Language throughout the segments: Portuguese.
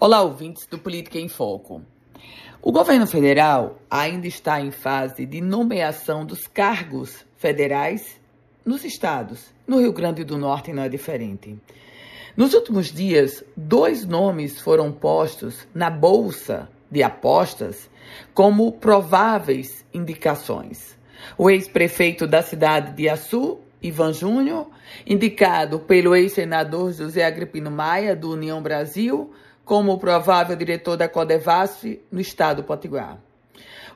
Olá, ouvintes do Política em Foco. O governo federal ainda está em fase de nomeação dos cargos federais nos estados. No Rio Grande do Norte não é diferente. Nos últimos dias, dois nomes foram postos na bolsa de apostas como prováveis indicações. O ex-prefeito da cidade de Açu, Ivan Júnior, indicado pelo ex-senador José Agripino Maia, do União Brasil, como provável diretor da Codevasf no estado do Potiguar.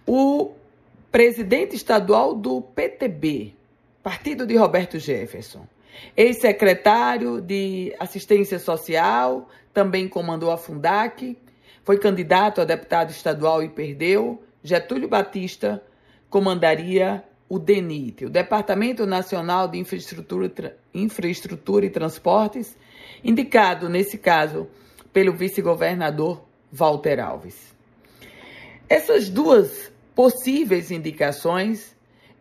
O presidente estadual do PTB, partido de Roberto Jefferson, ex-secretário de Assistência Social, também comandou a Fundac, foi candidato a deputado estadual e perdeu. Getúlio Batista comandaria o DENIT, o Departamento Nacional de Infraestrutura, Infraestrutura e Transportes, indicado, nesse caso, pelo vice-governador Walter Alves. Essas duas possíveis indicações,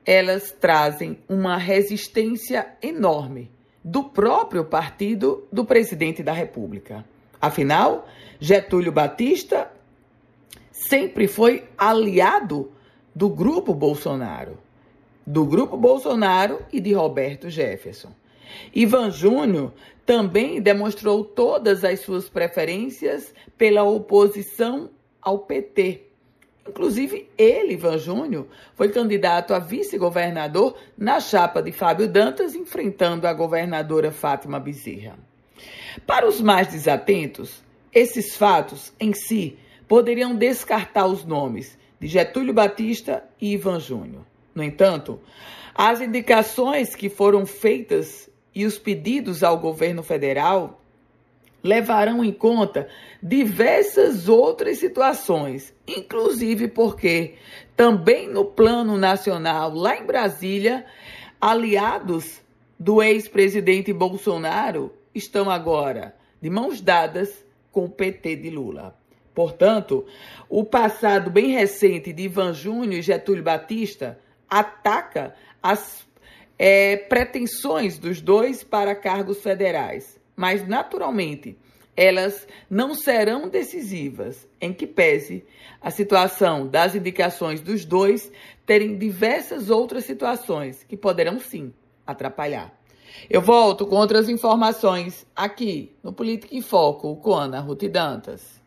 elas trazem uma resistência enorme do próprio partido do presidente da República. Afinal, Getúlio Batista sempre foi aliado do grupo Bolsonaro, do grupo Bolsonaro e de Roberto Jefferson. Ivan Júnior também demonstrou todas as suas preferências pela oposição ao PT. Inclusive, ele, Ivan Júnior, foi candidato a vice-governador na chapa de Fábio Dantas, enfrentando a governadora Fátima Bezerra. Para os mais desatentos, esses fatos em si poderiam descartar os nomes de Getúlio Batista e Ivan Júnior. No entanto, as indicações que foram feitas e os pedidos ao governo federal levarão em conta diversas outras situações, inclusive porque também no plano nacional, lá em Brasília, aliados do ex-presidente Bolsonaro estão agora de mãos dadas com o PT de Lula. Portanto, o passado bem recente de Ivan Júnior e Getúlio Batista ataca as é, pretensões dos dois para cargos federais, mas naturalmente elas não serão decisivas, em que pese a situação das indicações dos dois terem diversas outras situações que poderão sim atrapalhar. Eu volto com outras informações aqui no Política em Foco com Ana Ruth Dantas.